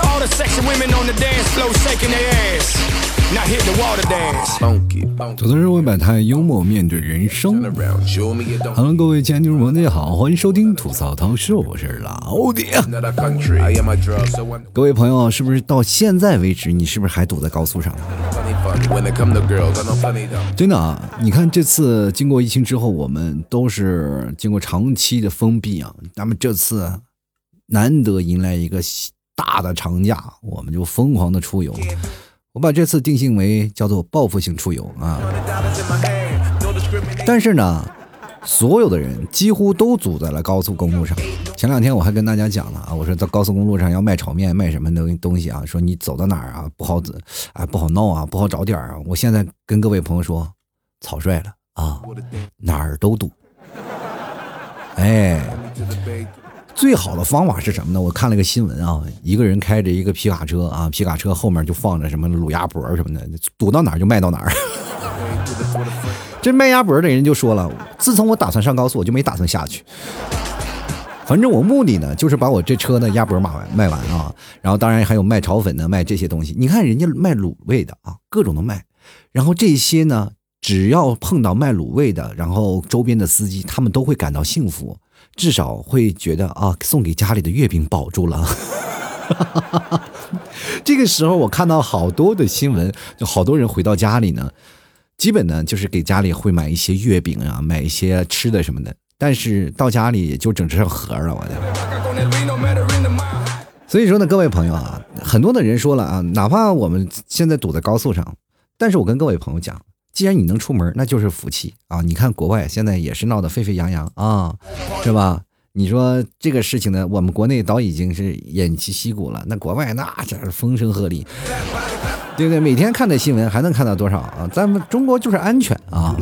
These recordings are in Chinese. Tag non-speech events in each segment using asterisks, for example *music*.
all the sexy women on the dance floor shaking their ass. Now hit the water dance. 吐槽社会百态，幽默面对人生。Hello，各位亲爱的听众朋友，大家好，欢迎收听吐槽涛秀，我是老弟。各位朋友，是不是到现在为止，你是不是还堵在高速上？真的啊，你看这次经过疫情之后，我们都是经过长期的封闭啊，那么这次难得迎来一个大的长假，我们就疯狂的出游。我把这次定性为叫做报复性出游啊，但是呢，所有的人几乎都堵在了高速公路上。前两天我还跟大家讲了啊，我说在高速公路上要卖炒面，卖什么东东西啊？说你走到哪儿啊，不好走，哎不好闹啊，不好找点啊。我现在跟各位朋友说，草率了啊，哪儿都堵。哎。最好的方法是什么呢？我看了个新闻啊，一个人开着一个皮卡车啊，皮卡车后面就放着什么卤鸭脖什么的，堵到哪儿就卖到哪儿。*laughs* 这卖鸭脖的人就说了：“自从我打算上高速，我就没打算下去。反正我目的呢，就是把我这车的鸭脖卖完卖完啊。然后当然还有卖炒粉的，卖这些东西。你看人家卖卤味的啊，各种的卖。然后这些呢，只要碰到卖卤味的，然后周边的司机他们都会感到幸福。”至少会觉得啊，送给家里的月饼保住了。*laughs* 这个时候，我看到好多的新闻，就好多人回到家里呢，基本呢就是给家里会买一些月饼啊，买一些吃的什么的。但是到家里也就整成盒了，我的。所以说呢，各位朋友啊，很多的人说了啊，哪怕我们现在堵在高速上，但是我跟各位朋友讲。既然你能出门，那就是福气啊！你看国外现在也是闹得沸沸扬扬啊，是吧？你说这个事情呢，我们国内早已经是偃旗息鼓了，那国外那真是风声鹤唳，对不对？每天看的新闻还能看到多少啊？咱们中国就是安全啊！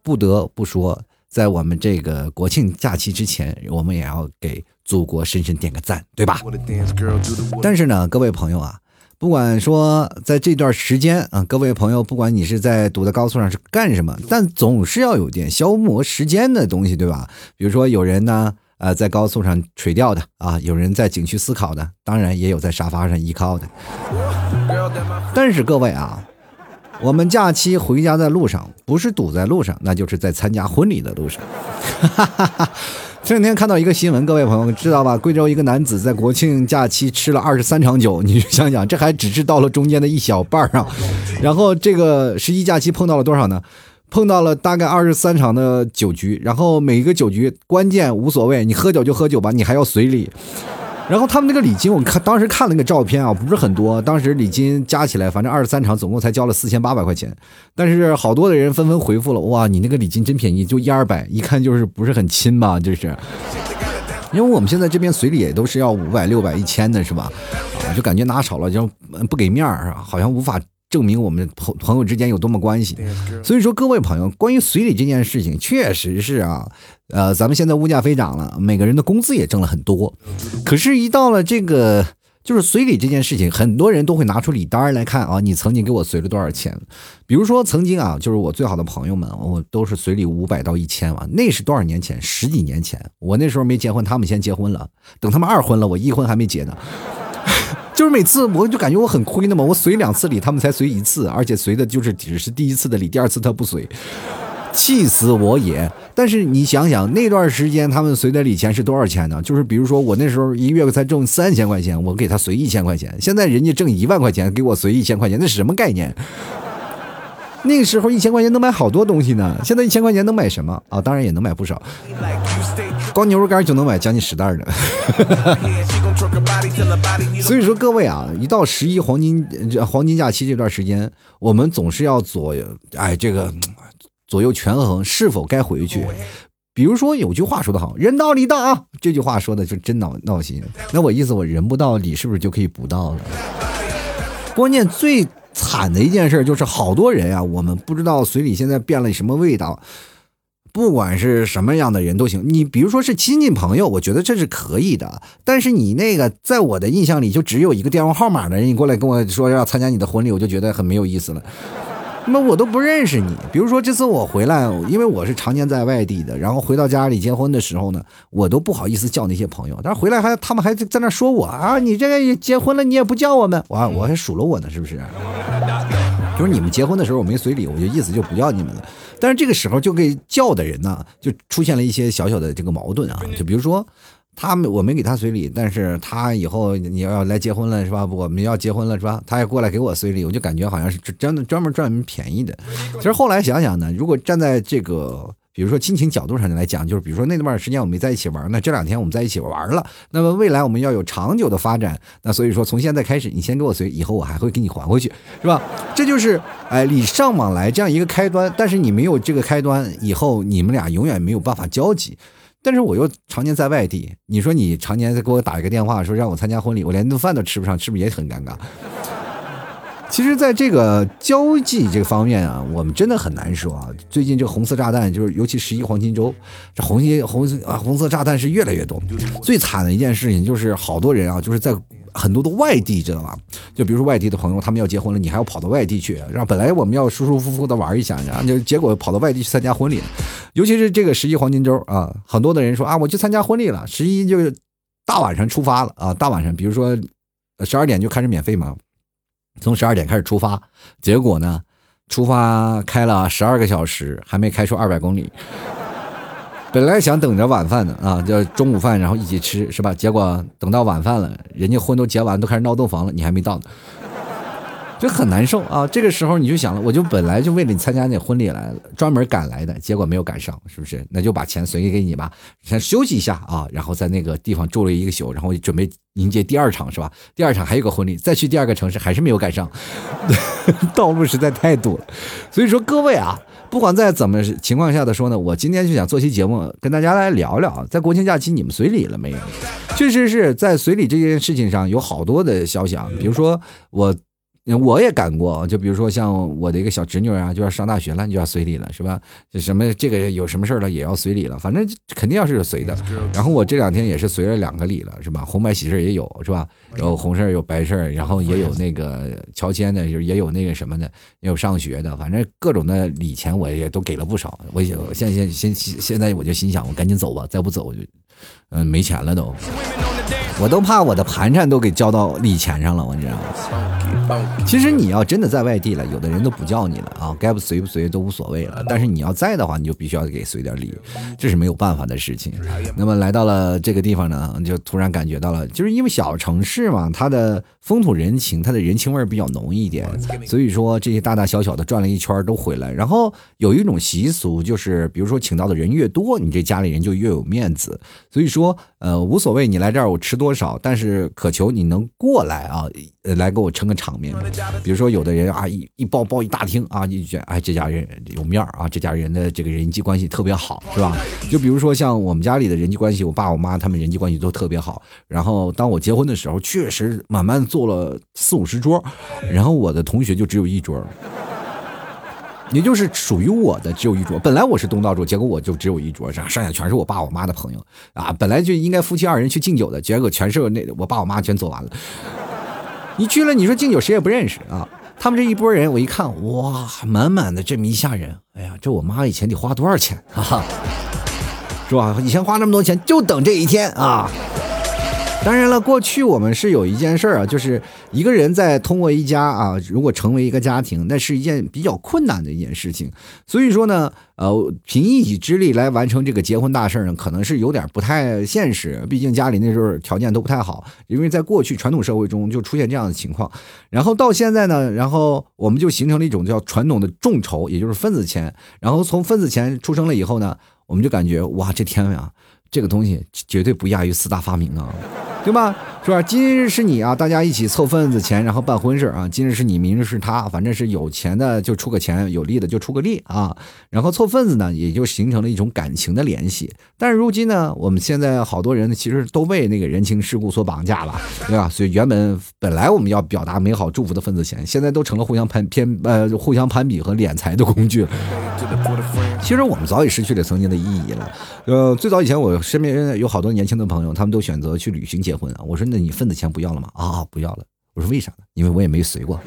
不得不说，在我们这个国庆假期之前，我们也要给祖国深深点个赞，对吧？但是呢，各位朋友啊。不管说在这段时间啊，各位朋友，不管你是在堵在高速上是干什么，但总是要有点消磨时间的东西，对吧？比如说有人呢，呃，在高速上垂钓的啊，有人在景区思考的，当然也有在沙发上依靠的。但是各位啊，我们假期回家在路上，不是堵在路上，那就是在参加婚礼的路上。前两天看到一个新闻，各位朋友知道吧？贵州一个男子在国庆假期吃了二十三场酒，你想想，这还只是到了中间的一小半啊。然后这个十一假期碰到了多少呢？碰到了大概二十三场的酒局，然后每一个酒局关键无所谓，你喝酒就喝酒吧，你还要随礼。然后他们那个礼金，我看当时看了个照片啊，不是很多。当时礼金加起来，反正二十三场总共才交了四千八百块钱。但是好多的人纷纷回复了，哇，你那个礼金真便宜，就一二百，一看就是不是很亲吧？就是，因为我们现在这边随礼也都是要五百、六百、一千的，是吧？啊，就感觉拿少了就不给面儿，好像无法。证明我们朋朋友之间有多么关系，所以说各位朋友，关于随礼这件事情，确实是啊，呃，咱们现在物价飞涨了，每个人的工资也挣了很多，可是，一到了这个就是随礼这件事情，很多人都会拿出礼单来看啊，你曾经给我随了多少钱？比如说曾经啊，就是我最好的朋友们，我都是随礼五百到一千万，那是多少年前？十几年前，我那时候没结婚，他们先结婚了，等他们二婚了，我一婚还没结呢。就是每次我就感觉我很亏的嘛，我随两次礼，他们才随一次，而且随的就是只是第一次的礼，第二次他不随，气死我也。但是你想想那段时间他们随的礼钱是多少钱呢？就是比如说我那时候一个月才挣三千块钱，我给他随一千块钱，现在人家挣一万块钱给我随一千块钱，那是什么概念？那个时候一千块钱能买好多东西呢，现在一千块钱能买什么啊？当然也能买不少，光牛肉干就能买将近十袋的。*laughs* 所以说各位啊，一到十一黄金黄金假期这段时间，我们总是要左右哎这个左右权衡是否该回去。比如说有句话说得好，人到礼到啊，这句话说的就真闹闹心。那我意思我人不到礼是不是就可以不到了？关键最。惨的一件事就是，好多人啊，我们不知道随礼现在变了什么味道。不管是什么样的人都行，你比如说是亲戚朋友，我觉得这是可以的。但是你那个，在我的印象里，就只有一个电话号码的人，你过来跟我说要参加你的婚礼，我就觉得很没有意思了。那我都不认识你。比如说这次我回来，因为我是常年在外地的，然后回到家里结婚的时候呢，我都不好意思叫那些朋友。但是回来还他们还在那说我啊，你这个结婚了你也不叫我们，我我还数落我呢，是不是？就是你们结婚的时候我没随礼，我就意思就不要你们了。但是这个时候就给叫的人呢，就出现了一些小小的这个矛盾啊，就比如说。他们我没给他随礼，但是他以后你要来结婚了是吧？我们要结婚了是吧？他也过来给我随礼，我就感觉好像是真的专门赚便宜的。其实后来想想呢，如果站在这个比如说亲情角度上来讲，就是比如说那段时间我们没在一起玩，那这两天我们在一起玩了，那么未来我们要有长久的发展，那所以说从现在开始你先给我随，以后我还会给你还回去，是吧？这就是哎礼尚往来这样一个开端。但是你没有这个开端，以后你们俩永远没有办法交集。但是我又常年在外地，你说你常年在给我打一个电话，说让我参加婚礼，我连顿饭都吃不上，是不是也很尴尬？其实，在这个交际这方面啊，我们真的很难说啊。最近这红色炸弹，就是尤其十一黄金周，这红心红啊红色炸弹是越来越多。最惨的一件事情就是，好多人啊，就是在。很多的外地知道吧？就比如说外地的朋友，他们要结婚了，你还要跑到外地去，让本来我们要舒舒服服的玩一下，然后就结果跑到外地去参加婚礼。尤其是这个十一黄金周啊，很多的人说啊，我去参加婚礼了，十一就是大晚上出发了啊，大晚上，比如说十二点就开始免费嘛，从十二点开始出发，结果呢，出发开了十二个小时，还没开出二百公里。本来想等着晚饭的啊，就中午饭然后一起吃是吧？结果等到晚饭了，人家婚都结完，都开始闹洞房了，你还没到呢。就很难受啊！这个时候你就想了，我就本来就为了你参加那婚礼来了，专门赶来的，结果没有赶上，是不是？那就把钱随意给你吧，先休息一下啊，然后在那个地方住了一个宿，然后准备迎接第二场，是吧？第二场还有个婚礼，再去第二个城市还是没有赶上，*laughs* 道路实在太堵了。所以说各位啊，不管在怎么情况下的说呢，我今天就想做期节目跟大家来聊聊，在国庆假期你们随礼了没有？确实是在随礼这件事情上有好多的消息啊，比如说我。我也赶过，就比如说像我的一个小侄女啊，就要上大学了，你就要随礼了，是吧？什么这个有什么事儿了也要随礼了，反正肯定要是随的。然后我这两天也是随了两个礼了，是吧？红白喜事也有，是吧？有红事有白事然后也有那个乔迁的，就也有那个什么的，也有上学的，反正各种的礼钱我也都给了不少。我现现现现现在我就心想，我赶紧走吧，再不走就嗯没钱了都。我都怕我的盘缠都给交到礼钱上了，我知道吗其实你要真的在外地了，有的人都不叫你了啊，该不随不随都无所谓了。但是你要在的话，你就必须要给随点礼，这是没有办法的事情。那么来到了这个地方呢，就突然感觉到了，就是因为小城市嘛，它的风土人情，它的人情味比较浓一点，所以说这些大大小小的转了一圈都回来。然后有一种习俗，就是比如说请到的人越多，你这家里人就越有面子。所以说，呃，无所谓，你来这儿我吃多多少，但是渴求你能过来啊，来给我撑个场面。比如说，有的人啊，一一包包一大厅啊，你觉得哎，这家人有面儿啊，这家人的这个人际关系特别好，是吧？就比如说像我们家里的人际关系，我爸我妈他们人际关系都特别好。然后当我结婚的时候，确实慢慢坐了四五十桌，然后我的同学就只有一桌。也就是属于我的只有一桌，本来我是东道主，结果我就只有一桌，上剩下全是我爸我妈的朋友啊。本来就应该夫妻二人去敬酒的，结果全是那我爸我妈全走完了。你去了，你说敬酒谁也不认识啊。他们这一波人，我一看，哇，满满的这么一下人，哎呀，这我妈以前得花多少钱啊？*laughs* 是吧？以前花那么多钱，就等这一天啊。当然了，过去我们是有一件事儿啊，就是一个人在通过一家啊，如果成为一个家庭，那是一件比较困难的一件事情。所以说呢，呃，凭一己之力来完成这个结婚大事呢，可能是有点不太现实。毕竟家里那时候条件都不太好，因为在过去传统社会中就出现这样的情况。然后到现在呢，然后我们就形成了一种叫传统的众筹，也就是份子钱。然后从份子钱出生了以后呢，我们就感觉哇，这天呀！这个东西绝对不亚于四大发明啊，对吧？是吧？今日是你啊，大家一起凑份子钱，然后办婚事啊。今日是你，明日是他，反正是有钱的就出个钱，有力的就出个力啊。然后凑份子呢，也就形成了一种感情的联系。但是如今呢，我们现在好多人呢其实都被那个人情世故所绑架了，对吧？所以原本本来我们要表达美好祝福的份子钱，现在都成了互相攀偏呃互相攀比和敛财的工具。其实我们早已失去了曾经的意义了。呃，最早以前我身边有好多年轻的朋友，他们都选择去旅行结婚啊。我说，那你份子钱不要了吗？啊，不要了。我说为啥呢？因为我也没随过。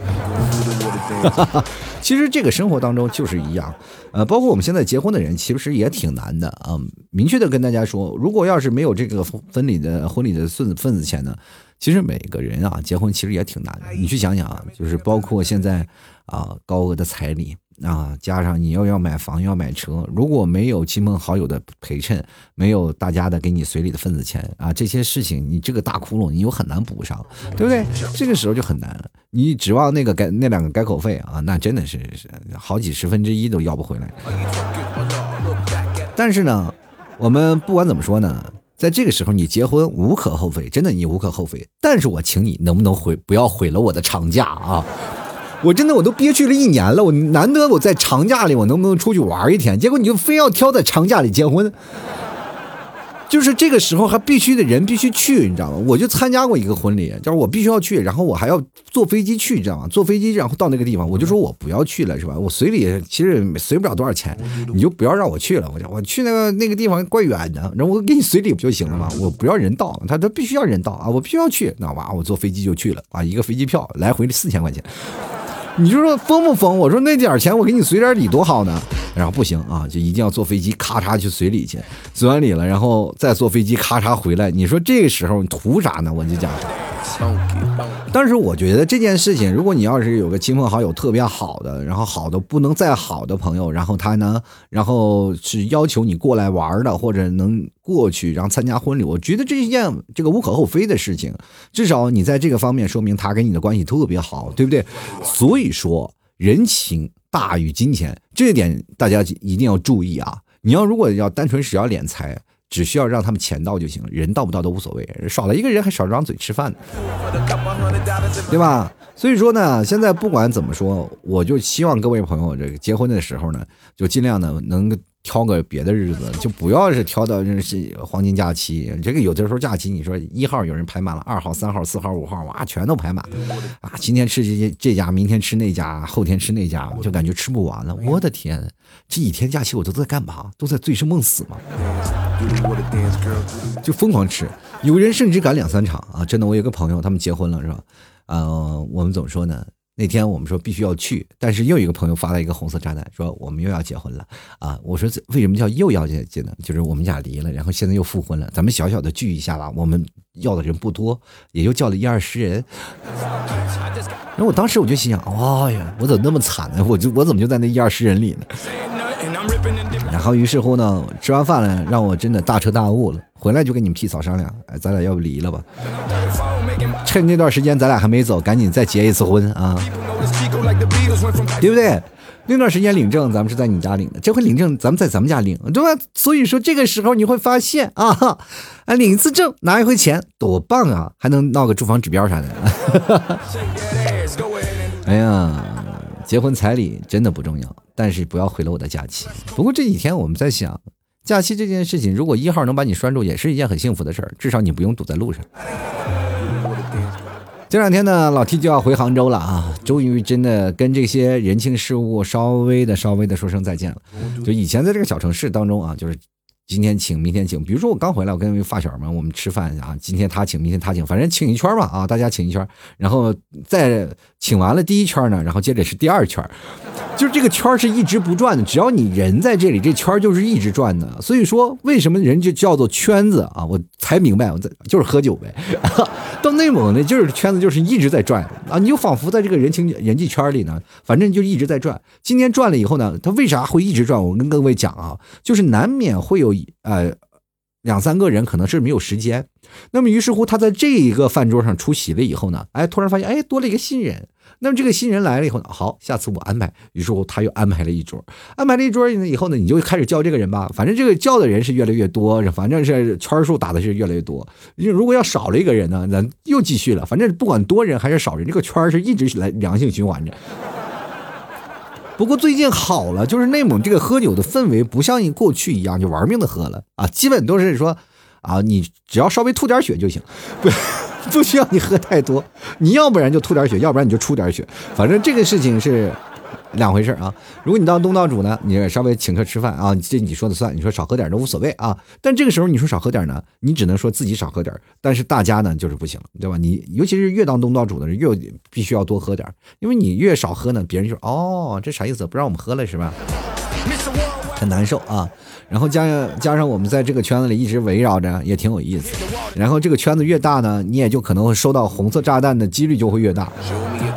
其实这个生活当中就是一样，呃，包括我们现在结婚的人，其实也挺难的啊。明确的跟大家说，如果要是没有这个婚礼的婚礼的份份子钱呢，其实每个人啊结婚其实也挺难的。你去想想啊，就是包括现在啊高额的彩礼。啊，加上你又要买房，又要买车，如果没有亲朋好友的陪衬，没有大家的给你随礼的份子钱啊，这些事情你这个大窟窿你又很难补上，对不对？这个时候就很难了。你指望那个改那两个改口费啊，那真的是是好几十分之一都要不回来。但是呢，我们不管怎么说呢，在这个时候你结婚无可厚非，真的你无可厚非。但是我请你能不能毁不要毁了我的长假啊？我真的我都憋屈了一年了，我难得我在长假里我能不能出去玩一天？结果你就非要挑在长假里结婚，*laughs* 就是这个时候还必须的人必须去，你知道吗？我就参加过一个婚礼，就是我必须要去，然后我还要坐飞机去，你知道吗？坐飞机然后到那个地方，我就说我不要去了，是吧？我随礼其实随不了多少钱，你就不要让我去了。我讲我去那个那个地方怪远的，然后我给你随礼不就行了吗？我不要人到，他他必须要人到啊，我必须要去，那哇，我坐飞机就去了啊，一个飞机票来回四千块钱。你就说疯不疯？我说那点钱我给你随点礼多好呢。然后不行啊，就一定要坐飞机，咔嚓去随礼去，随完礼了，然后再坐飞机，咔嚓回来。你说这个时候你图啥呢？我就讲。但是我觉得这件事情，如果你要是有个亲朋好友特别好的，然后好的不能再好的朋友，然后他呢，然后是要求你过来玩的，或者能过去然后参加婚礼，我觉得这一件这个无可厚非的事情。至少你在这个方面说明他跟你的关系特别好，对不对？所以说人情大于金钱，这一点大家一定要注意啊！你要如果要单纯只要敛财。只需要让他们钱到就行了，人到不到都无所谓。少了一个人还少张嘴吃饭呢，对吧？所以说呢，现在不管怎么说，我就希望各位朋友这个结婚的时候呢，就尽量呢能挑个别的日子，就不要是挑到这是黄金假期。这个有的时候假期，你说一号有人排满了，二号、三号、四号、五号，哇，全都排满啊！今天吃这这家，明天吃那家，后天吃那家，我就感觉吃不完了。我的天，这几天假期我都在干嘛？都在醉生梦死吗？就疯狂吃，有人甚至赶两三场啊！真的，我有个朋友，他们结婚了，是吧？呃，我们怎么说呢？那天我们说必须要去，但是又一个朋友发了一个红色炸弹，说我们又要结婚了啊！我说为什么叫又要结结呢？就是我们俩离了，然后现在又复婚了，咱们小小的聚一下吧。我们要的人不多，也就叫了一二十人。然 *laughs* 后我当时我就心想，哎呀，我怎么那么惨呢？我就我怎么就在那一二十人里呢？然后于是乎呢，吃完饭了，让我真的大彻大悟了。回来就跟你们屁嫂商量，哎，咱俩要不离了吧？趁那段时间咱俩还没走，赶紧再结一次婚啊，对不对？那段时间领证，咱们是在你家领的，这回领证咱们在咱们家领，对吧？所以说这个时候你会发现啊，啊，领一次证拿一回钱，多棒啊！还能闹个住房指标啥的。*laughs* 哎呀，结婚彩礼真的不重要，但是不要毁了我的假期。不过这几天我们在想。假期这件事情，如果一号能把你拴住，也是一件很幸福的事儿。至少你不用堵在路上。这两天呢，老 T 就要回杭州了啊，终于真的跟这些人情世故稍微的、稍微的说声再见了。就以前在这个小城市当中啊，就是。今天请，明天请。比如说我刚回来，我跟发小们我们吃饭啊，今天他请，明天他请，反正请一圈吧啊，大家请一圈，然后再请完了第一圈呢，然后接着是第二圈，就是这个圈是一直不转的，只要你人在这里，这圈就是一直转的。所以说，为什么人就叫做圈子啊？我才明白，我在就是喝酒呗。*laughs* 到内蒙呢，就是圈子就是一直在转啊，你就仿佛在这个人情人际圈里呢，反正就一直在转。今天转了以后呢，他为啥会一直转？我跟各位讲啊，就是难免会有。呃，两三个人可能是没有时间，那么于是乎他在这一个饭桌上出席了以后呢，哎，突然发现哎多了一个新人，那么这个新人来了以后呢，好，下次我安排，于是乎他又安排了一桌，安排了一桌以后呢，你就开始叫这个人吧，反正这个叫的人是越来越多，反正是圈数打的是越来越多，如果要少了一个人呢，咱又继续了，反正不管多人还是少人，这个圈是一直来良性循环着。不过最近好了，就是内蒙这个喝酒的氛围不像过去一样就玩命的喝了啊，基本都是说啊，你只要稍微吐点血就行，不 *laughs* 不需要你喝太多，你要不然就吐点血，要不然你就出点血，反正这个事情是两回事啊。如果你当东道主呢，你稍微请客吃饭啊，这你说的算，你说少喝点都无所谓啊。但这个时候你说少喝点呢，你只能说自己少喝点，但是大家呢就是不行，对吧？你尤其是越当东道主的人，越必须要多喝点，因为你越少喝呢，别人就哦，这啥意思？不让我们喝了是吧？很难受啊。然后加加上我们在这个圈子里一直围绕着，也挺有意思。然后这个圈子越大呢，你也就可能会收到红色炸弹的几率就会越大。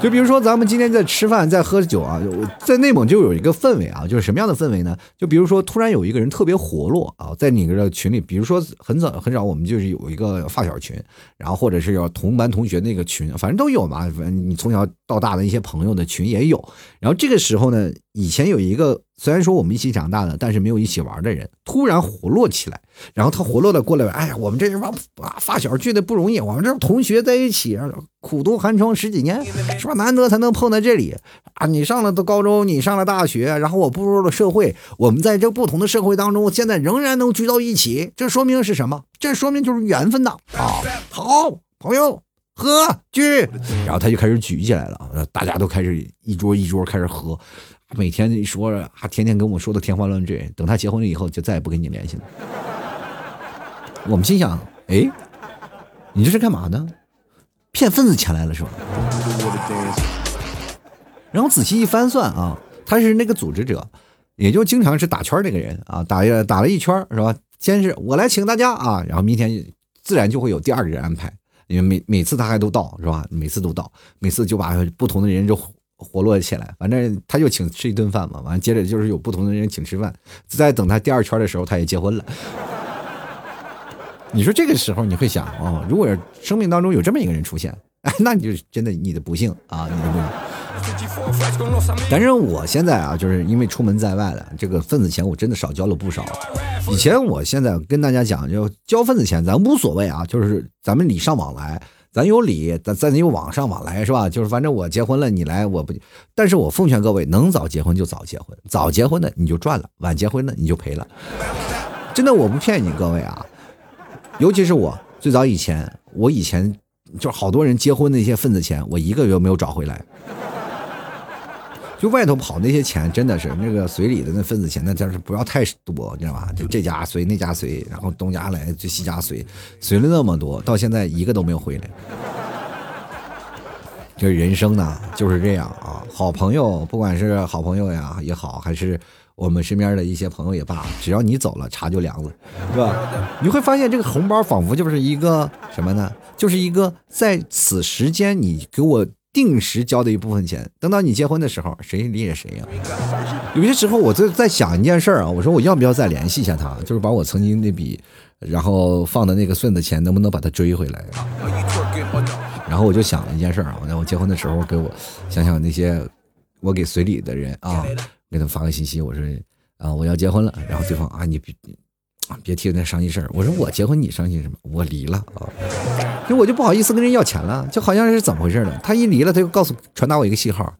就比如说咱们今天在吃饭，在喝酒啊，在内蒙就有一个氛围啊，就是什么样的氛围呢？就比如说突然有一个人特别活络啊，在你的群里，比如说很早很早我们就是有一个发小群，然后或者是有同班同学那个群，反正都有嘛。反正你从小到大的一些朋友的群也有。然后这个时候呢，以前有一个。虽然说我们一起长大的，但是没有一起玩的人突然活络起来，然后他活络的过来，哎呀，我们这帮啊发小聚的不容易，我们这同学在一起，苦读寒窗十几年，是吧？难得才能碰在这里啊！你上了高中，你上了大学，然后我步入了社会，我们在这不同的社会当中，现在仍然能聚到一起，这说明是什么？这说明就是缘分呐！啊，好朋友，喝聚，然后他就开始举起来了啊，大家都开始一桌一桌开始喝。每天一说，还天天跟我说的天花乱坠。等他结婚了以后，就再也不跟你联系了。我们心想：哎，你这是干嘛呢？骗份子钱来了是吧？然后仔细一翻算啊，他是那个组织者，也就经常是打圈那个人啊，打打了一圈是吧？先是我来请大家啊，然后明天自然就会有第二个人安排，因为每每次他还都到是吧？每次都到，每次就把不同的人就。活络起来，反正他就请吃一顿饭嘛，完了接着就是有不同的人请吃饭，在等他第二圈的时候，他也结婚了。你说这个时候你会想哦，如果生命当中有这么一个人出现，哎，那你就真的你的不幸啊，你的不幸。但是我现在啊，就是因为出门在外了，这个份子钱我真的少交了不少。以前我现在跟大家讲，就交份子钱咱无所谓啊，就是咱们礼尚往来。咱有理，咱咱有网上往来是吧？就是反正我结婚了，你来我不，但是我奉劝各位，能早结婚就早结婚，早结婚的你就赚了，晚结婚的你就赔了。真的，我不骗你各位啊，尤其是我最早以前，我以前就好多人结婚那些份子钱，我一个月没有找回来。就外头跑那些钱，真的是那个随礼的那份子钱，那真是不要太多，你知道吧？就这家随那家随，然后东家来就西家随，随了那么多，到现在一个都没有回来。这人生呢就是这样啊，好朋友，不管是好朋友呀也好，还是我们身边的一些朋友也罢，只要你走了，茶就凉了，是吧？你会发现这个红包仿佛就是一个什么呢？就是一个在此时间你给我。定时交的一部分钱，等到你结婚的时候，谁理解谁呀？有些时候，我就在想一件事儿啊，我说我要不要再联系一下他，就是把我曾经那笔，然后放的那个顺子钱，能不能把它追回来？然后我就想了一件事儿啊，我我结婚的时候给我想想那些我给随礼的人啊，给他发个信息，我说啊我要结婚了，然后对方啊你别提那伤心事儿，我说我结婚你伤心什么？我离了啊。就我就不好意思跟人要钱了，就好像是怎么回事呢？他一离了，他就告诉传达我一个信号，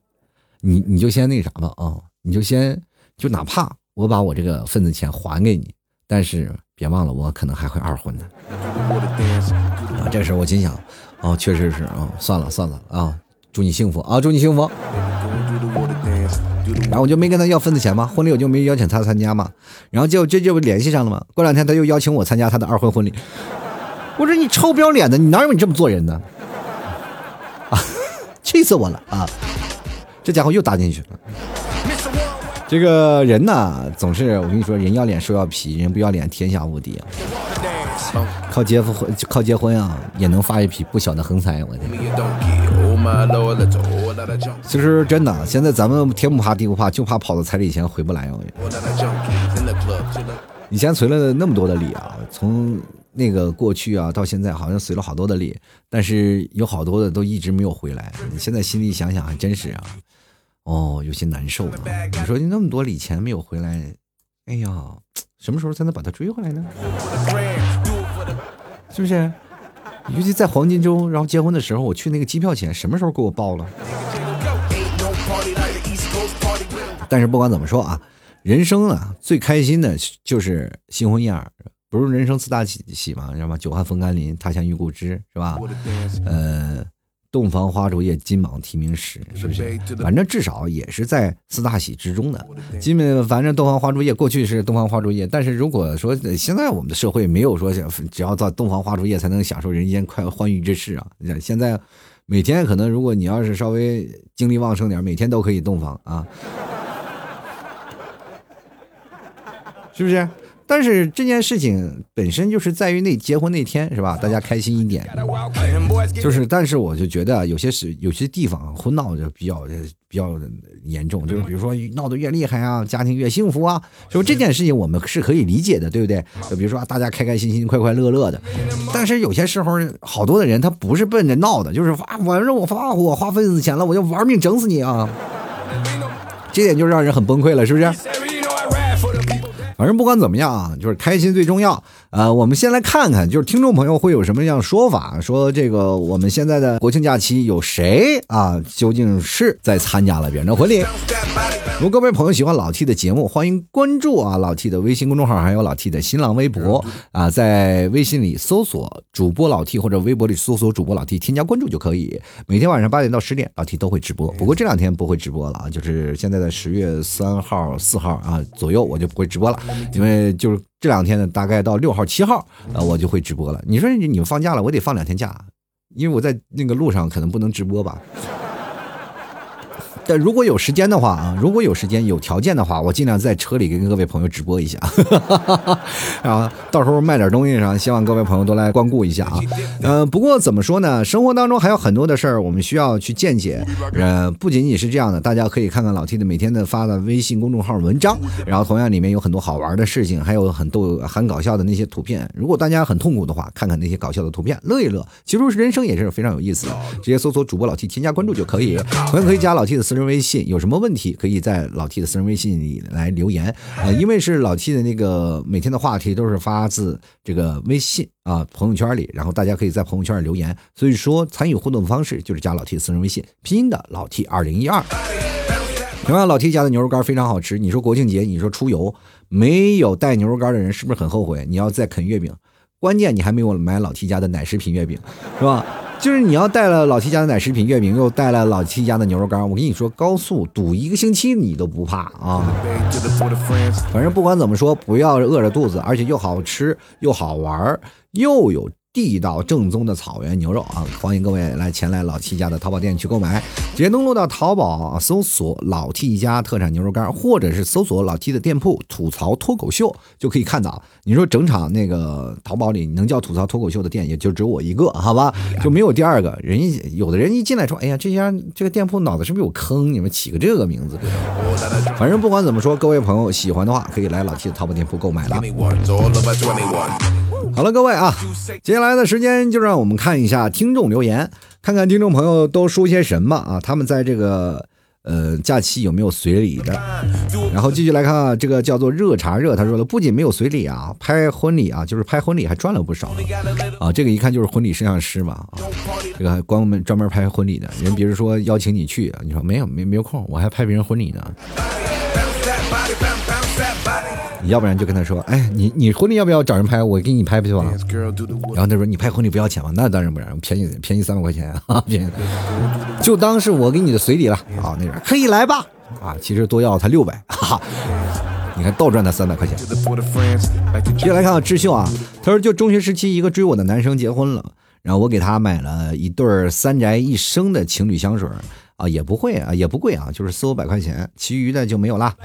你你就先那啥吧啊，你就先就哪怕我把我这个份子钱还给你，但是别忘了我可能还会二婚的啊。这时候我心想，哦，确实是啊，算了算了啊，祝你幸福啊，祝你幸福。然后我就没跟他要份子钱嘛，婚礼我就没邀请他参加嘛，然后就这就联系上了嘛。过两天他又邀请我参加他的二婚婚礼。*laughs* 我说你臭不要脸的，你哪有你这么做人的？*laughs* 啊，气死我了啊！这家伙又搭进去了。这个人呢，总是我跟你说，人要脸树要皮，人不要脸天下无敌啊！靠结婚靠结婚啊，也能发一批不小的横财，我天！其实真的，现在咱们天不怕地不怕，就怕跑到彩礼钱回不来。以前存了那么多的礼啊，从。那个过去啊，到现在好像随了好多的礼，但是有好多的都一直没有回来。你现在心里想想还真是啊，哦，有些难受。你说你那么多礼钱没有回来，哎呀，什么时候才能把它追回来呢？是不是？尤其在黄金周，然后结婚的时候，我去那个机票钱什么时候给我报了？但是不管怎么说啊，人生啊最开心的就是新婚燕尔。不是人生四大喜喜嘛，知道吗？久旱逢甘霖，他乡遇故知，是吧？呃，洞房花烛夜，金榜题名时，是不是？反正至少也是在四大喜之中的。基本反正洞房花烛夜过去是洞房花烛夜，但是如果说现在我们的社会没有说只要到洞房花烛夜才能享受人间快欢愉之事啊，现在每天可能如果你要是稍微精力旺盛点，每天都可以洞房啊，*laughs* 是不是？但是这件事情本身就是在于那结婚那天是吧？大家开心一点，就是。但是我就觉得有些是有些地方婚闹就比较比较严重，就是比如说闹得越厉害啊，家庭越幸福啊，就这件事情我们是可以理解的，对不对？就比如说大家开开心心、快快乐乐的。但是有些时候好多的人他不是奔着闹的，就是啊，我让我发我花份子钱了，我就玩命整死你啊！这点就让人很崩溃了，是不是？反正不管怎么样啊，就是开心最重要。呃，我们先来看看，就是听众朋友会有什么样说法？说这个我们现在的国庆假期有谁啊？究竟是在参加了别人的婚礼？如果各位朋友喜欢老 T 的节目，欢迎关注啊老 T 的微信公众号，还有老 T 的新浪微博啊，在微信里搜索主播老 T，或者微博里搜索主播老 T，添加关注就可以。每天晚上八点到十点，老 T 都会直播。不过这两天不会直播了啊，就是现在的十月三号、四号啊左右，我就不会直播了。因为就是这两天呢，大概到六号、七号，呃，我就会直播了。你说你们放假了，我得放两天假，因为我在那个路上可能不能直播吧。如果有时间的话啊，如果有时间有条件的话，我尽量在车里跟各位朋友直播一下，然 *laughs* 后到时候卖点东西上，希望各位朋友都来光顾一下啊。呃，不过怎么说呢，生活当中还有很多的事儿，我们需要去见解。呃，不仅仅是这样的，大家可以看看老 T 的每天的发的微信公众号文章，然后同样里面有很多好玩的事情，还有很逗、很搞笑的那些图片。如果大家很痛苦的话，看看那些搞笑的图片，乐一乐。其实人生也是非常有意思的，直接搜索主播老 T，添加关注就可以。同样可以加老 T 的私人。微信有什么问题，可以在老 T 的私人微信里来留言啊，*laughs* 因为是老 T 的那个每天的话题都是发自这个微信啊朋友圈里，然后大家可以在朋友圈里留言，所以说参与互动的方式就是加老 T 的私人微信，拼音的老 T 二零一二。同样，老 T 家的牛肉干非常好吃。你说国庆节，你说出游没有带牛肉干的人是不是很后悔？你要再啃月饼，关键你还没有买老 T 家的奶食品月饼，是吧？就是你要带了老七家的奶食品月饼，又带了老七家的牛肉干，我跟你说，高速堵一个星期你都不怕啊！反正不管怎么说，不要饿着肚子，而且又好吃又好玩又有。地道正宗的草原牛肉啊！欢迎各位来前来老 T 家的淘宝店去购买，直接登录到淘宝搜索老 T 家特产牛肉干，或者是搜索老 T 的店铺吐槽脱口秀就可以看到。你说整场那个淘宝里能叫吐槽脱口秀的店，也就只有我一个，好吧？就没有第二个。人家有的人一进来说：“哎呀，这家这个店铺脑子是不是有坑？你们起个这个名字？”反正不管怎么说，各位朋友喜欢的话，可以来老 T 的淘宝店铺购买了。好了，各位啊，接下来的时间就让我们看一下听众留言，看看听众朋友都说些什么啊？他们在这个呃假期有没有随礼的？然后继续来看啊，这个叫做热茶热，他说了，不仅没有随礼啊，拍婚礼啊，就是拍婚礼还赚了不少啊。这个一看就是婚礼摄像师嘛啊，这个关我们专门拍婚礼的人，比如说邀请你去，你说没有没没有空，我还拍别人婚礼呢。你要不然就跟他说，哎，你你婚礼要不要找人拍？我给你拍不就完了？然后他说你拍婚礼不要钱吗？那当然不然，便宜便宜三百块钱啊，便宜，就当是我给你的随礼了啊。那人可以来吧？啊，其实多要他六百，哈哈，你看倒赚他三百块钱。接下来看到智秀啊，他说就中学时期一个追我的男生结婚了，然后我给他买了一对三宅一生的情侣香水。啊，也不会啊，也不贵啊，就是四五百块钱，其余的就没有啦。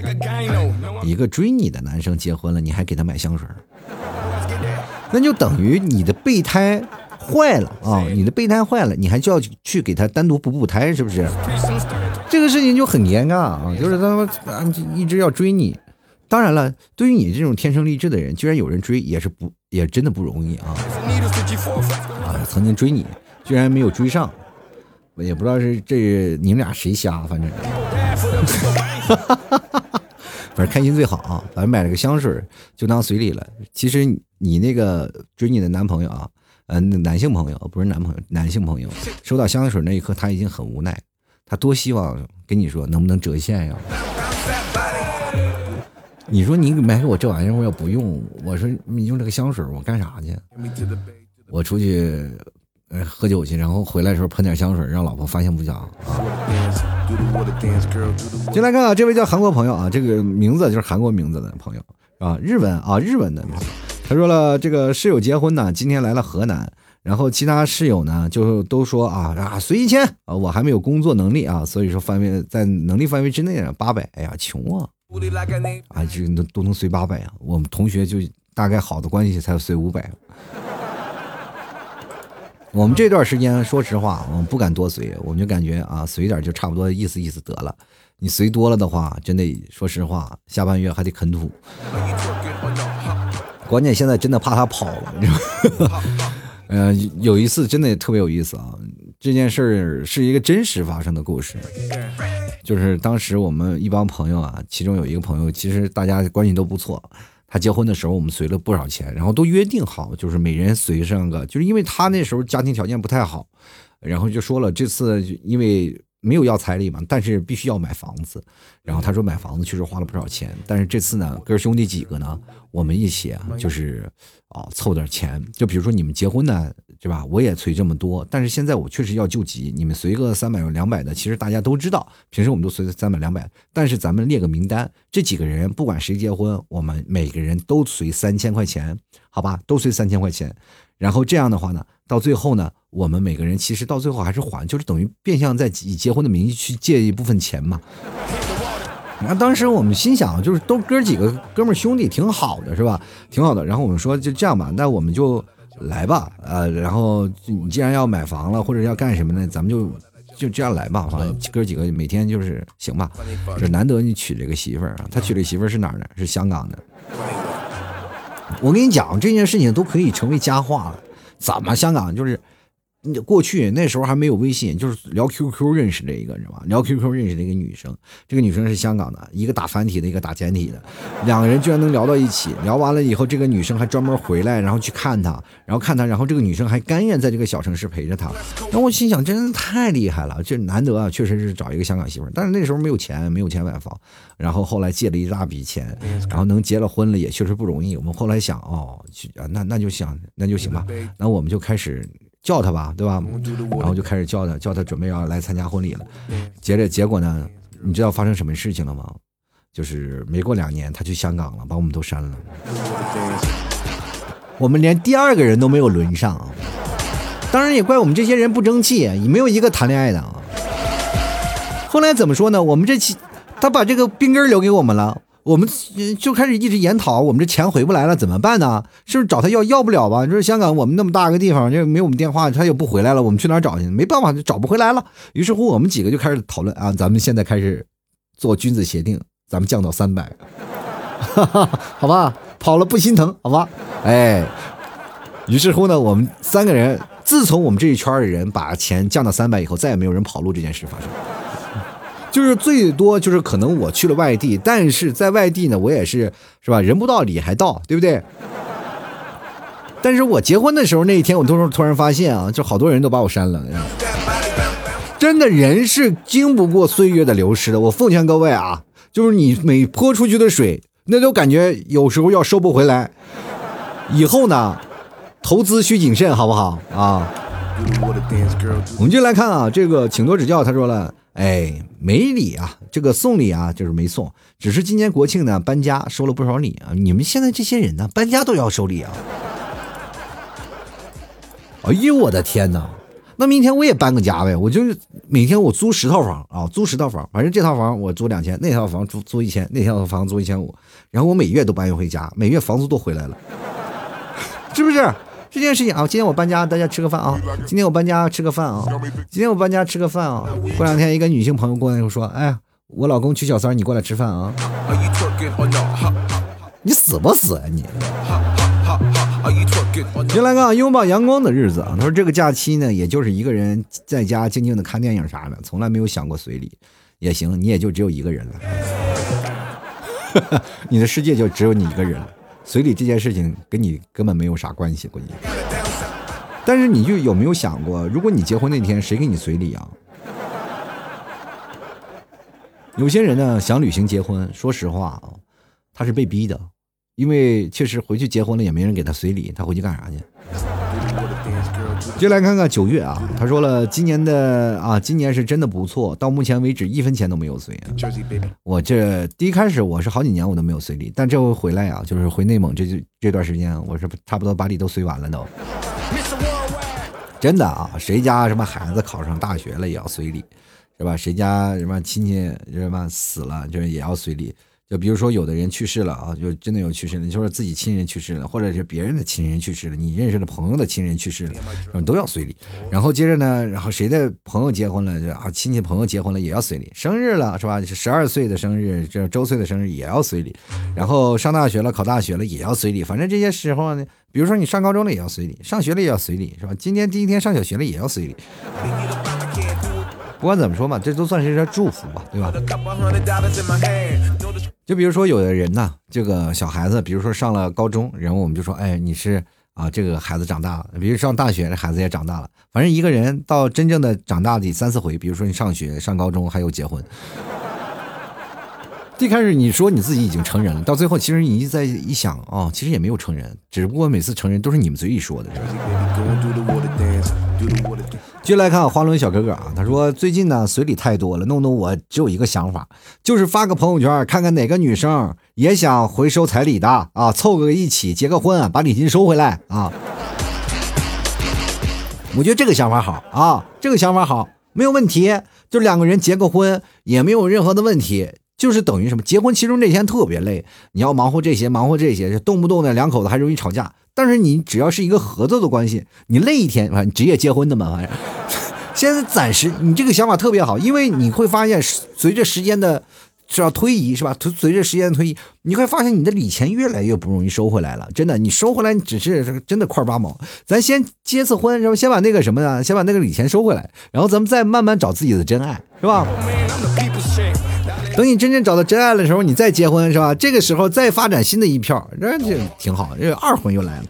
一个追你的男生结婚了，你还给他买香水，那就等于你的备胎坏了啊！你的备胎坏了，你还就要去给他单独补补胎，是不是？这个事情就很尴尬啊！就是他妈一直要追你，当然了，对于你这种天生丽质的人，居然有人追，也是不也真的不容易啊！啊，曾经追你，居然没有追上。我也不知道是这你们俩谁瞎，反正，*laughs* 反正开心最好啊！反正买了个香水就当随礼了。其实你那个追你的男朋友啊，呃，男性朋友不是男朋友，男性朋友收到香水那一刻他已经很无奈，他多希望跟你说能不能折现呀？*laughs* 你说你买给我这玩意儿，我要不用，我说你用这个香水我干啥去？我出去。喝酒去，然后回来的时候喷点香水，让老婆发现不了。进来看啊，这位叫韩国朋友啊，这个名字就是韩国名字的朋友啊，日文啊，日文的。他说了，这个室友结婚呢，今天来了河南，然后其他室友呢就都说啊啊随意签啊，我还没有工作能力啊，所以说范围在能力范围之内啊八百，哎呀穷啊，啊这都都能随八百啊，我们同学就大概好的关系才随五百。我们这段时间，说实话，我们不敢多随，我们就感觉啊，随点就差不多意思意思得了。你随多了的话，真得说实话，下半月还得啃土。*laughs* 关键现在真的怕他跑了，你知道吗？呃，有一次真的特别有意思啊，这件事儿是一个真实发生的故事，就是当时我们一帮朋友啊，其中有一个朋友，其实大家关系都不错。他结婚的时候，我们随了不少钱，然后都约定好，就是每人随上个，就是因为他那时候家庭条件不太好，然后就说了这次因为没有要彩礼嘛，但是必须要买房子，然后他说买房子确实花了不少钱，但是这次呢，哥兄弟几个呢，我们一起啊，就是啊凑点钱，就比如说你们结婚呢。对吧？我也随这么多，但是现在我确实要救急。你们随个三百两百的，其实大家都知道，平时我们都随三百两百。但是咱们列个名单，这几个人不管谁结婚，我们每个人都随三千块钱，好吧？都随三千块钱。然后这样的话呢，到最后呢，我们每个人其实到最后还是还，就是等于变相在以结婚的名义去借一部分钱嘛。然后当时我们心想，就是都哥几个哥们兄弟挺好的，是吧？挺好的。然后我们说就这样吧，那我们就。来吧，呃，然后你既然要买房了，或者要干什么呢？咱们就就这样来吧，反正哥几个每天就是行吧。这难得你娶了个媳妇儿啊，他娶这媳妇儿是哪儿的？是香港的。我跟你讲，这件事情都可以成为佳话了。怎么香港就是？过去那时候还没有微信，就是聊 QQ 认识的一个，知道吧？聊 QQ 认识的一个女生，这个女生是香港的，一个打繁体的，一个打简体的，两个人居然能聊到一起。聊完了以后，这个女生还专门回来，然后去看他，然后看他，然后这个女生还甘愿在这个小城市陪着他。那我心想，真的太厉害了，这难得啊，确实是找一个香港媳妇。但是那时候没有钱，没有钱买房，然后后来借了一大笔钱，然后能结了婚了，也确实不容易。我们后来想，哦，那那就想那就行吧，那我们就开始。叫他吧，对吧？然后就开始叫他，叫他准备要来参加婚礼了。接着结果呢？你知道发生什么事情了吗？就是没过两年，他去香港了，把我们都删了。我们连第二个人都没有轮上。当然也怪我们这些人不争气，也没有一个谈恋爱的啊。后来怎么说呢？我们这期他把这个冰根留给我们了。我们就开始一直研讨，我们这钱回不来了怎么办呢？是不是找他要要不了吧？你说香港我们那么大个地方，就没我们电话，他也不回来了，我们去哪儿找去？没办法，就找不回来了。于是乎，我们几个就开始讨论啊，咱们现在开始做君子协定，咱们降到三百，*laughs* 好吧？跑了不心疼，好吧？哎，于是乎呢，我们三个人，自从我们这一圈的人把钱降到三百以后，再也没有人跑路这件事发生。就是最多就是可能我去了外地，但是在外地呢，我也是是吧？人不到礼还到，对不对？但是我结婚的时候那一天，我突然突然发现啊，就好多人都把我删了。真的人是经不过岁月的流失的。我奉劝各位啊，就是你每泼出去的水，那都感觉有时候要收不回来。以后呢，投资需谨慎，好不好啊？我们就来看啊，这个请多指教。他说了。哎，没礼啊，这个送礼啊，就是没送，只是今年国庆呢搬家收了不少礼啊。你们现在这些人呢，搬家都要收礼啊？哎呦我的天哪！那明天我也搬个家呗，我就是每天我租十套房啊，租十套房，反正这套房我租两千，那套房租租一千，那套房租一千五，然后我每月都搬一回家，每月房租都回来了，*laughs* 是不是？这件事情啊，今天我搬家，大家吃个饭啊。今天我搬家吃个饭啊。今天我搬家吃个饭啊。过两天一个女性朋友过来就说：“哎，我老公娶小三，你过来吃饭啊。”你死不死啊你？先来个拥抱阳光的日子啊。他说这个假期呢，也就是一个人在家静静的看电影啥的，从来没有想过随礼。也行，你也就只有一个人了。*laughs* 你的世界就只有你一个人了。随礼这件事情跟你根本没有啥关系，估计。但是你就有没有想过，如果你结婚那天谁给你随礼啊？有些人呢想旅行结婚，说实话啊，他是被逼的，因为确实回去结婚了也没人给他随礼，他回去干啥去？就来看看九月啊，他说了，今年的啊，今年是真的不错，到目前为止一分钱都没有随。啊我这第一开始我是好几年我都没有随礼，但这回回来啊，就是回内蒙这这段时间，我是差不多把礼都随完了都。真的啊，谁家什么孩子考上大学了也要随礼，是吧？谁家什么亲戚什么死了，就是也要随礼。就比如说，有的人去世了啊，就真的有去世了。你说自己亲人去世了，或者是别人的亲人去世了，你认识的朋友的亲人去世了，都要随礼。然后接着呢，然后谁的朋友结婚了，就啊，亲戚朋友结婚了也要随礼。生日了是吧？是十二岁的生日，这周岁的生日也要随礼。然后上大学了，考大学了也要随礼。反正这些时候呢，比如说你上高中了也要随礼，上学了也要随礼，是吧？今天第一天上小学了也要随礼。不管怎么说嘛，这都算是一个祝福吧，对吧？就比如说有的人呢，这个小孩子，比如说上了高中，然后我们就说，哎，你是啊，这个孩子长大了。比如上大学，这孩子也长大了。反正一个人到真正的长大得三四回，比如说你上学、上高中，还有结婚。一开始你说你自己已经成人了，到最后其实你一再一想，哦，其实也没有成人，只不过每次成人都是你们嘴里说的。继续来看花轮小哥哥啊，他说最近呢随礼太多了，弄得我只有一个想法，就是发个朋友圈，看看哪个女生也想回收彩礼的啊，凑个一起结个婚，把礼金收回来啊。我觉得这个想法好啊，这个想法好，没有问题，就两个人结个婚也没有任何的问题。就是等于什么？结婚其中这天特别累，你要忙活这些，忙活这些，动不动的两口子还容易吵架。但是你只要是一个合作的关系，你累一天，反正职业结婚的嘛，反正 *laughs* 现在暂时你这个想法特别好，因为你会发现随着时间的是要推移，是吧？随随着时间的推移，你会发现你的礼钱越来越不容易收回来了。真的，你收回来你只是真的块八毛。咱先结次婚，是吧？先把那个什么呢？先把那个礼钱收回来，然后咱们再慢慢找自己的真爱，是吧？等你真正找到真爱的时候，你再结婚是吧？这个时候再发展新的一票，那就挺好，这二婚又来了。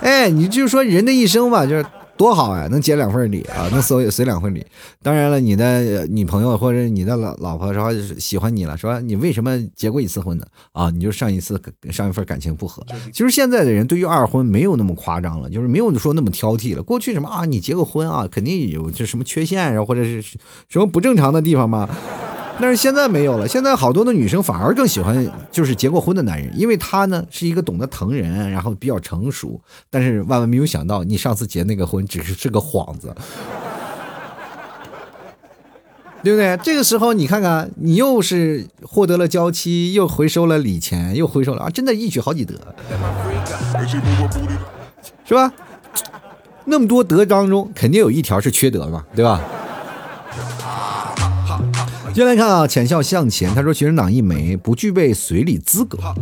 哎，你就说人的一生吧，就是。多好啊，能结两份礼啊，*laughs* 能随随两份礼。当然了，你的女朋友或者你的老老婆说喜欢你了，说你为什么结过一次婚呢？啊，你就上一次上一份感情不和。其实现在的人对于二婚没有那么夸张了，就是没有说那么挑剔了。过去什么啊，你结个婚啊，肯定有这什么缺陷，然后或者是什么不正常的地方吗？但是现在没有了，现在好多的女生反而更喜欢就是结过婚的男人，因为他呢是一个懂得疼人，然后比较成熟。但是万万没有想到，你上次结那个婚只是是个幌子，对不对？这个时候你看看，你又是获得了娇妻，又回收了礼钱，又回收了啊，真的一举好几得，是吧？那么多德当中，肯定有一条是缺德嘛，对吧？接下来看啊，浅笑向前。他说：“学生党一枚，不具备随礼资格啊。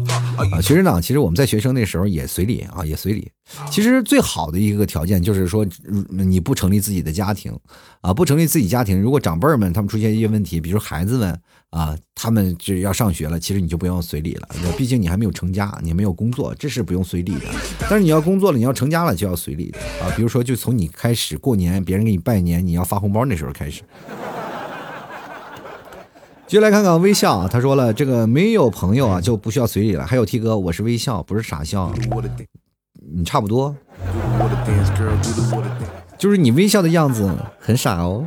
学生党其实我们在学生那时候也随礼啊，也随礼。其实最好的一个条件就是说，你不成立自己的家庭啊，不成立自己家庭。如果长辈们他们出现一些问题，比如孩子们啊，他们就要上学了，其实你就不用随礼了。毕竟你还没有成家，你没有工作，这是不用随礼的。但是你要工作了，你要成家了，就要随礼的啊。比如说，就从你开始过年，别人给你拜年，你要发红包那时候开始。”就来看看微笑啊，他说了，这个没有朋友啊就不需要随礼了。还有 T 哥，我是微笑，不是傻笑，你差不多，就是你微笑的样子很傻哦。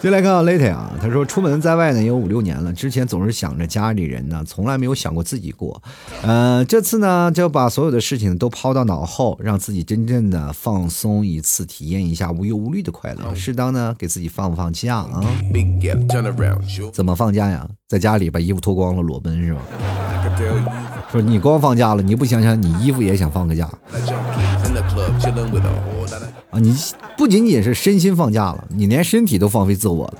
就来看 Later 啊，他说出门在外呢有五六年了，之前总是想着家里人呢，从来没有想过自己过。呃，这次呢就把所有的事情都抛到脑后，让自己真正的放松一次，体验一下无忧无虑的快乐。适当呢给自己放放假啊。怎么放假呀？在家里把衣服脱光了裸奔是吧？说你光放假了，你不想想你衣服也想放个假。啊，你不仅仅是身心放假了，你连身体都放飞自我了。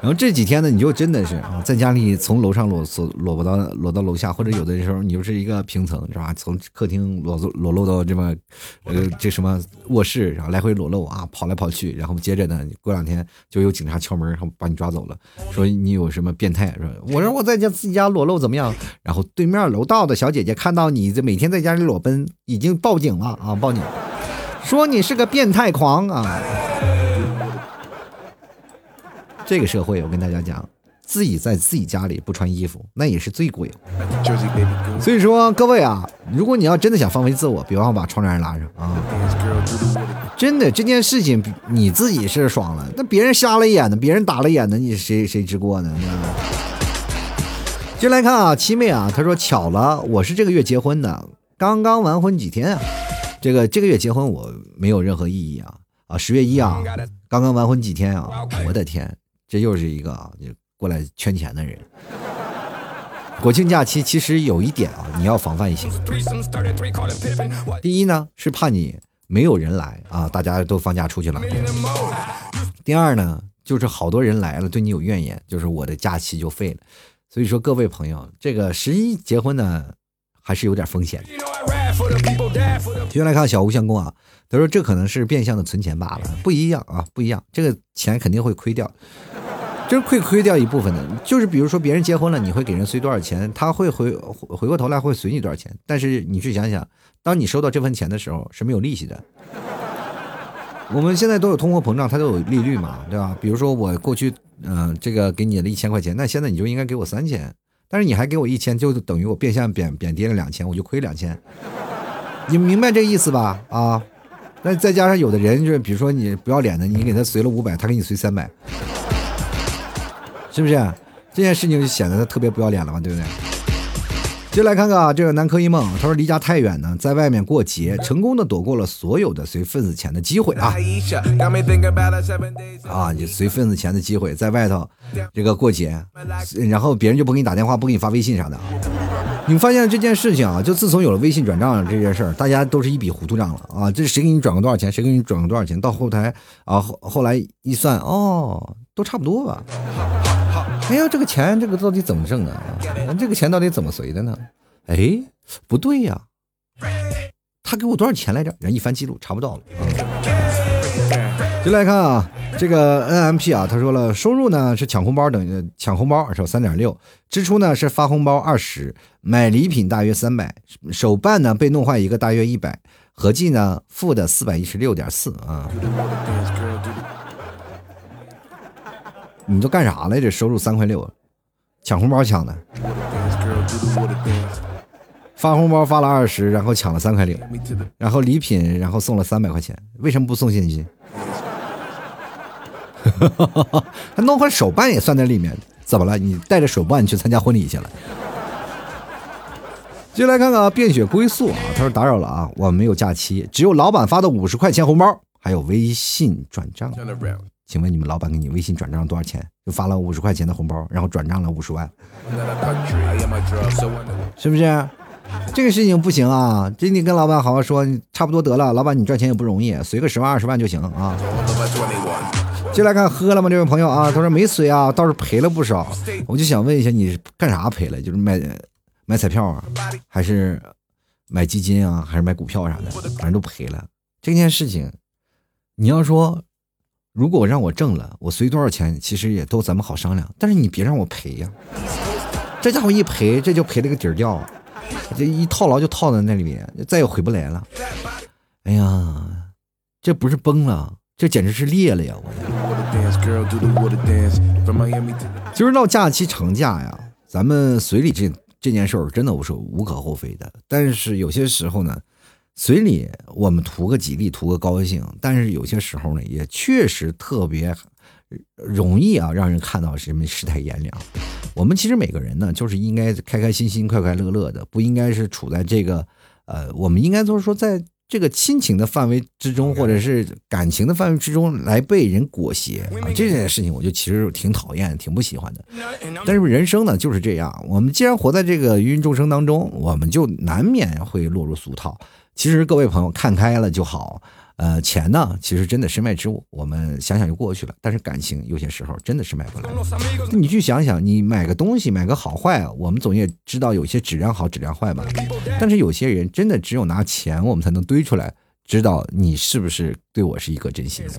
然后这几天呢，你就真的是啊，在家里从楼上裸裸裸到裸到楼下，或者有的时候你就是一个平层是吧？从客厅裸裸露到这么呃这什么卧室，然后来回裸露啊，跑来跑去，然后接着呢，过两天就有警察敲门，然后把你抓走了，说你有什么变态是吧？我说我在家自己家裸露怎么样？然后对面楼道的小姐姐看到你这每天在家里裸奔，已经报警了啊，报警。说你是个变态狂啊！这个社会，我跟大家讲，自己在自己家里不穿衣服，那也是最贵。所以说，各位啊，如果你要真的想放飞自我，别忘把窗帘拉上啊！真的这件事情，你自己是爽了，那别人瞎了眼呢，别人打了眼呢，你谁谁知过呢？接来看啊，七妹啊，她说巧了，我是这个月结婚的，刚刚完婚几天啊，这个这个月结婚我没有任何意义啊啊，十月一啊，刚刚完婚几天啊，我的天，这又是一个啊，过来圈钱的人。国庆假期其实有一点啊，你要防范一些。第一呢，是怕你没有人来啊，大家都放假出去了。第二呢，就是好多人来了，对你有怨言，就是我的假期就废了。所以说，各位朋友，这个十一结婚呢，还是有点风险。接下来看小吴相公啊，他说这可能是变相的存钱罢了，不一样啊，不一样，这个钱肯定会亏掉，真会亏掉一部分的。就是比如说别人结婚了，你会给人随多少钱，他会回回过头来会随你多少钱，但是你去想想，当你收到这份钱的时候是没有利息的。我们现在都有通货膨胀，它都有利率嘛，对吧？比如说我过去，嗯，这个给你了一千块钱，那现在你就应该给我三千，但是你还给我一千，就等于我变相贬贬低了两千，我就亏两千。你明白这意思吧？啊，那再加上有的人就是，比如说你不要脸的，你给他随了五百，他给你随三百，是不是？这件事情就显得他特别不要脸了嘛，对不对？接来看看啊，这个南柯一梦，他说离家太远呢，在外面过节，成功的躲过了所有的随份子钱的机会啊！啊，就随份子钱的机会，在外头这个过节，然后别人就不给你打电话，不给你发微信啥的。你发现这件事情啊，就自从有了微信转账这件事儿，大家都是一笔糊涂账了啊！这谁给你转过多少钱，谁给你转过多少钱，到后台啊后后来一算，哦，都差不多吧。哎呀，这个钱这个到底怎么挣的啊？这个钱到底怎么随的呢？哎，不对呀，他给我多少钱来着？人一翻记录查不到了。就来看啊，这个 NMP 啊，他说了，收入呢是抢红包等于抢红包是三点六，支出呢是发红包二十，买礼品大约三百，手办呢被弄坏一个大约一百，合计呢负的四百一十六点四啊。你都干啥来着？收入三块六，抢红包抢的，发红包发了二十，然后抢了三块六，然后礼品，然后送了三百块钱，为什么不送现金？他弄块手办也算在里面，怎么了？你带着手办去参加婚礼去了？进来看看啊，便雪归宿啊，他说打扰了啊，我没有假期，只有老板发的五十块钱红包，还有微信转账。请问你们老板给你微信转账多少钱？就发了五十块钱的红包，然后转账了五十万，是不是？这个事情不行啊！这你跟老板好好说，差不多得了。老板你赚钱也不容易，随个十万二十万就行啊。进来看喝了吗？这位朋友啊，他说没随啊，倒是赔了不少。我就想问一下，你干啥赔了？就是买买彩票啊，还是买基金啊，还是买股票啥的？反正都赔了。这件事情，你要说。如果让我挣了，我随多少钱，其实也都咱们好商量。但是你别让我赔呀，这家伙一赔，这就赔了个底儿掉，这一套牢就套在那里面，再也回不来了。哎呀，这不是崩了，这简直是裂了呀！我。就是到假期长假呀，咱们随礼这这件事儿，真的我是无可厚非的。但是有些时候呢。嘴里，我们图个吉利，图个高兴，但是有些时候呢，也确实特别容易啊，让人看到什么世态炎凉。我们其实每个人呢，就是应该开开心心、快快乐乐的，不应该是处在这个呃，我们应该就是说，在这个亲情的范围之中，或者是感情的范围之中来被人裹挟啊。这件事情，我就其实挺讨厌、挺不喜欢的。但是人生呢就是这样，我们既然活在这个芸芸众生当中，我们就难免会落入俗套。其实各位朋友看开了就好，呃，钱呢，其实真的身外之物，我们想想就过去了。但是感情有些时候真的是买不来。你去想想，你买个东西，买个好坏，我们总也知道有些质量好，质量坏吧。但是有些人真的只有拿钱，我们才能堆出来，知道你是不是对我是一颗真心的。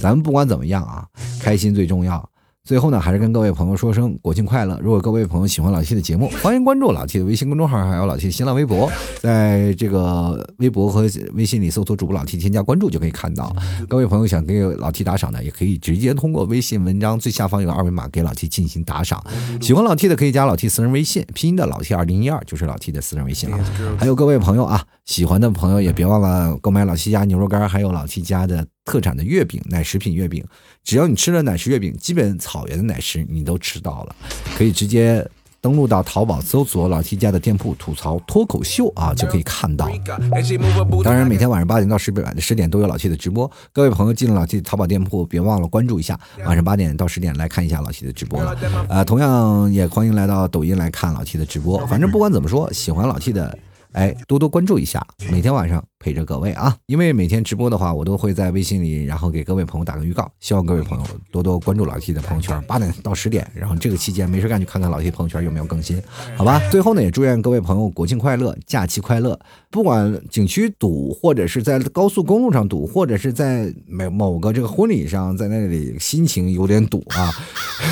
咱们不管怎么样啊，开心最重要。最后呢，还是跟各位朋友说声国庆快乐！如果各位朋友喜欢老 T 的节目，欢迎关注老 T 的微信公众号，还有老 T 的新浪微博，在这个微博和微信里搜索主播老 T，添加关注就可以看到。各位朋友想给老 T 打赏的，也可以直接通过微信文章最下方有个二维码给老 T 进行打赏。喜欢老 T 的可以加老 T 私人微信，拼音的老 T 二零一二就是老 T 的私人微信了。还有各位朋友啊，喜欢的朋友也别忘了购买老七家牛肉干，还有老七家的。特产的月饼，奶食品月饼，只要你吃了奶食月饼，基本草原的奶食你都吃到了，可以直接登录到淘宝搜索老七家的店铺吐槽脱口秀啊，就可以看到。当然，每天晚上八点到十点十点都有老七的直播，各位朋友进了老七淘宝店铺，别忘了关注一下，晚上八点到十点来看一下老七的直播了。呃，同样也欢迎来到抖音来看老七的直播。反正不管怎么说，喜欢老七的。哎，多多关注一下，每天晚上陪着各位啊！因为每天直播的话，我都会在微信里，然后给各位朋友打个预告，希望各位朋友多多关注老 T 的朋友圈，八点到十点，然后这个期间没事干就看看老 T 朋友圈有没有更新，好吧？最后呢，也祝愿各位朋友国庆快乐，假期快乐！不管景区堵，或者是在高速公路上堵，或者是在某某个这个婚礼上，在那里心情有点堵啊，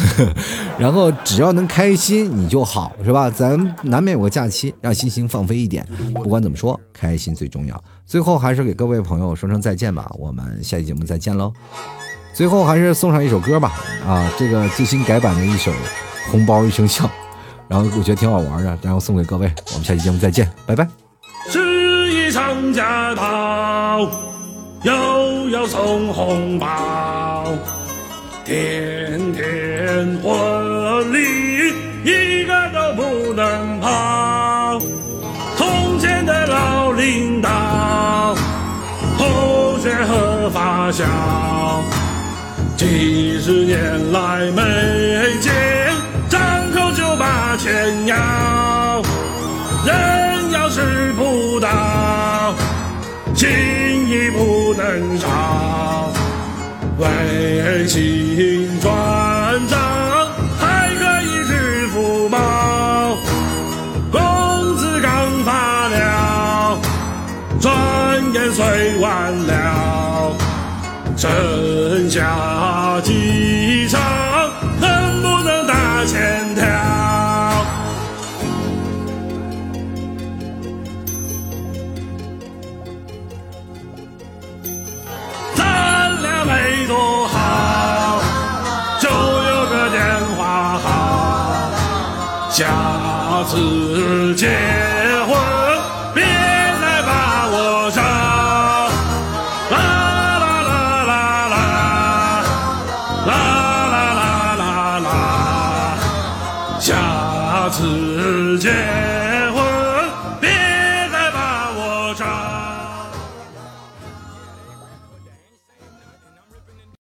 *laughs* 然后只要能开心你就好，是吧？咱难免有个假期，让心情放飞一点。不管怎么说，开心最重要。最后还是给各位朋友说声再见吧，我们下期节目再见喽。最后还是送上一首歌吧，啊，这个最新改版的一首《红包一声笑》，然后我觉得挺好玩的，然后送给各位。我们下期节目再见，拜拜。是一场假跑，又要送红包，天天婚礼一个都不能笑，几十年来没见，张口就把钱要，人要是不到，情谊不能少，为情剩